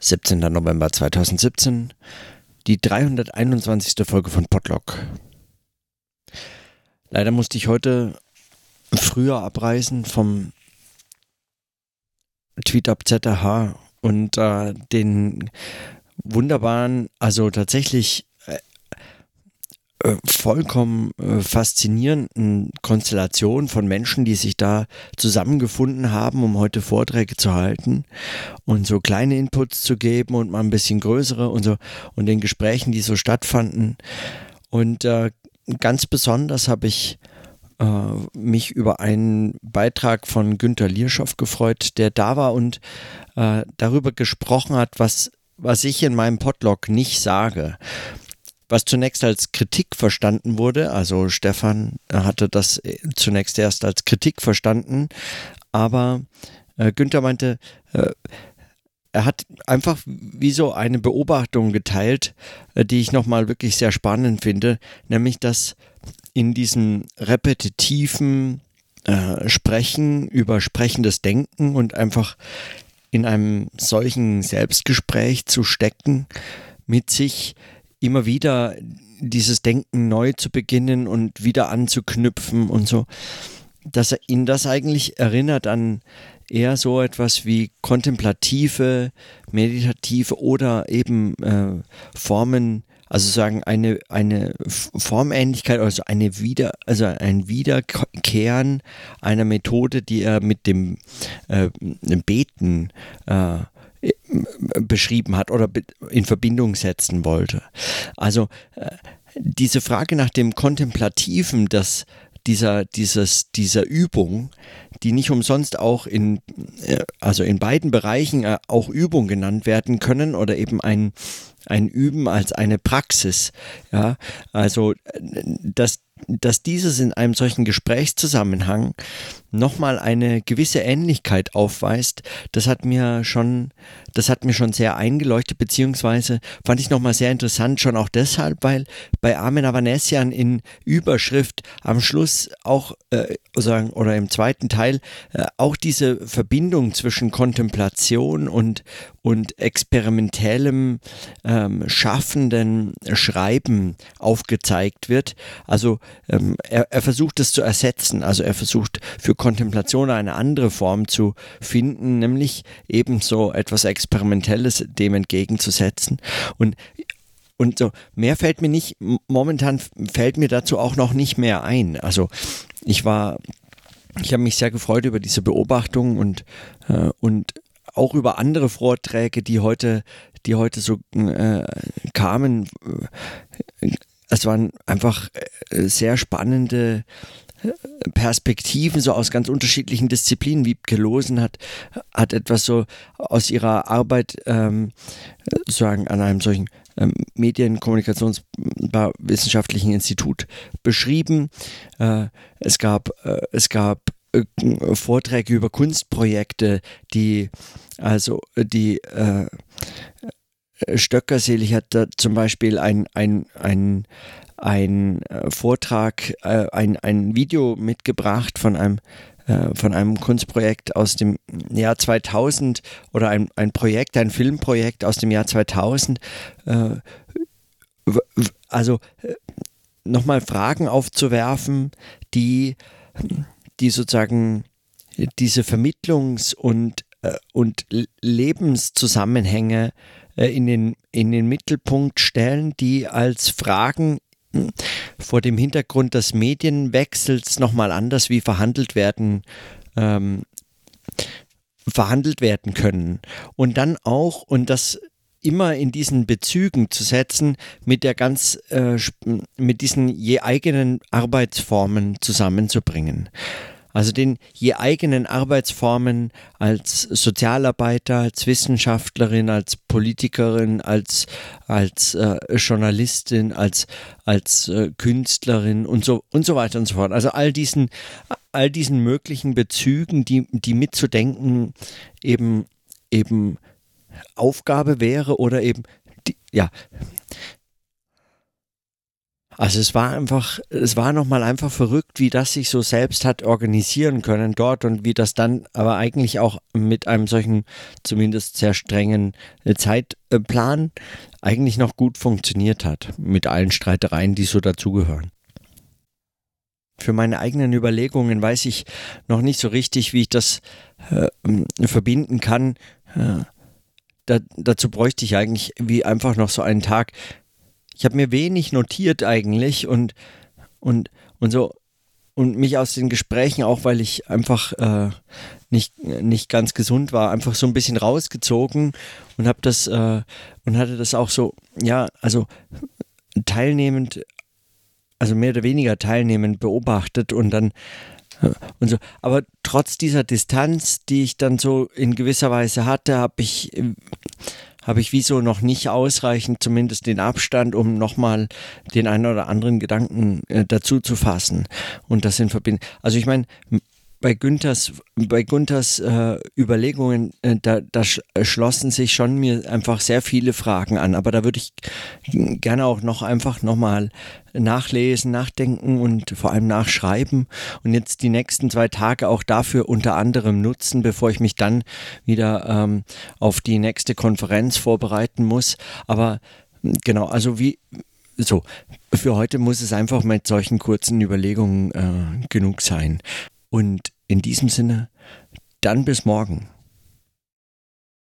17. November 2017, die 321. Folge von Podlock. Leider musste ich heute früher abreisen vom Tweet Up ZH und äh, den wunderbaren, also tatsächlich äh, vollkommen äh, faszinierenden Konstellation von Menschen, die sich da zusammengefunden haben, um heute Vorträge zu halten und so kleine Inputs zu geben und mal ein bisschen größere und so und den Gesprächen, die so stattfanden. Und äh, ganz besonders habe ich äh, mich über einen Beitrag von Günter Lierschow gefreut, der da war und äh, darüber gesprochen hat, was was ich in meinem Podlog nicht sage was zunächst als Kritik verstanden wurde. Also Stefan hatte das äh, zunächst erst als Kritik verstanden, aber äh, Günther meinte, äh, er hat einfach wie so eine Beobachtung geteilt, äh, die ich nochmal wirklich sehr spannend finde, nämlich dass in diesem repetitiven äh, Sprechen über sprechendes Denken und einfach in einem solchen Selbstgespräch zu stecken mit sich immer wieder dieses Denken neu zu beginnen und wieder anzuknüpfen und so, dass er ihn das eigentlich erinnert an eher so etwas wie kontemplative, meditative oder eben äh, Formen, also sagen eine, eine Formähnlichkeit, also eine Wieder, also ein Wiederkehren einer Methode, die er mit dem äh, Beten äh, beschrieben hat oder in Verbindung setzen wollte. Also äh, diese Frage nach dem Kontemplativen, das dieser, dieses, dieser Übung, die nicht umsonst auch in, äh, also in beiden Bereichen äh, auch Übung genannt werden können oder eben ein, ein Üben als eine Praxis. Ja, also, dass dass dieses in einem solchen Gesprächszusammenhang nochmal eine gewisse Ähnlichkeit aufweist, das hat mir schon, das hat mir schon sehr eingeleuchtet, beziehungsweise fand ich nochmal sehr interessant, schon auch deshalb, weil bei Armin Avanesian in Überschrift am Schluss auch, äh, oder im zweiten Teil, äh, auch diese Verbindung zwischen Kontemplation und, und experimentellem, ähm, schaffenden Schreiben aufgezeigt wird. Also ähm, er, er versucht es zu ersetzen. Also er versucht für Kontemplation eine andere Form zu finden, nämlich ebenso etwas Experimentelles dem entgegenzusetzen. Und und so, mehr fällt mir nicht, momentan fällt mir dazu auch noch nicht mehr ein. Also ich war, ich habe mich sehr gefreut über diese Beobachtung und, äh, und auch über andere Vorträge, die heute, die heute so äh, kamen es waren einfach äh, sehr spannende äh, Perspektiven so aus ganz unterschiedlichen Disziplinen. Wiebke Losen hat, hat etwas so aus ihrer Arbeit ähm, sozusagen an einem solchen ähm, Medienkommunikationswissenschaftlichen Institut beschrieben. Äh, es gab, äh, es gab äh, Vorträge über Kunstprojekte, die also die äh, Stöckerselig hat da zum Beispiel ein, ein, ein, ein äh, Vortrag, äh, ein, ein Video mitgebracht von einem äh, von einem Kunstprojekt aus dem Jahr 2000 oder ein, ein Projekt, ein Filmprojekt aus dem Jahr 2000. Also nochmal Fragen aufzuwerfen, die, die sozusagen diese Vermittlungs- und, und Lebenszusammenhänge äh, in, den, in den Mittelpunkt stellen, die als Fragen hm, vor dem Hintergrund des Medienwechsels nochmal anders wie verhandelt werden, ähm, verhandelt werden können. Und dann auch, und das immer in diesen Bezügen zu setzen, mit der ganz, äh, mit diesen je eigenen Arbeitsformen zusammenzubringen also den je eigenen Arbeitsformen als Sozialarbeiter, als Wissenschaftlerin, als Politikerin, als, als äh, Journalistin, als, als äh, Künstlerin und so, und so weiter und so fort. Also all diesen, all diesen möglichen Bezügen, die, die mitzudenken eben, eben Aufgabe wäre oder eben, die, ja, Also es war einfach, es war nochmal einfach verrückt, wie das sich so selbst hat organisieren können dort und wie das dann aber eigentlich auch mit einem solchen, zumindest sehr strengen äh, Zeitplan eigentlich noch gut funktioniert hat, mit allen Streitereien, die so dazugehören. Für meine eigenen Überlegungen weiß ich noch nicht so richtig, wie ich das äh, verbinden kann. Äh, da, dazu bräuchte ich eigentlich wie einfach noch so einen Tag, ich habe mir wenig notiert eigentlich und, und, und so und mich aus den Gesprächen, auch weil ich einfach äh, nicht, nicht ganz gesund war, einfach so ein bisschen rausgezogen und habe das äh, und hatte das auch so, ja, also teilnehmend, also mehr oder weniger teilnehmend beobachtet und dann und so. Aber trotz dieser Distanz, die ich dann so in gewisser Weise hatte, habe ich habe ich wieso noch nicht ausreichend zumindest den Abstand, um nochmal den einen oder anderen Gedanken äh, dazu zu fassen und das in Verbindung. Also ich meine, bei Günthers, bei Günthers äh, Überlegungen, äh, da, da äh, schlossen sich schon mir einfach sehr viele Fragen an. Aber da würde ich gerne auch noch einfach nochmal nachlesen, nachdenken und vor allem nachschreiben und jetzt die nächsten zwei Tage auch dafür unter anderem nutzen, bevor ich mich dann wieder ähm, auf die nächste Konferenz vorbereiten muss. Aber genau, also wie, so, für heute muss es einfach mit solchen kurzen Überlegungen äh, genug sein. Und in diesem Sinne, dann bis morgen.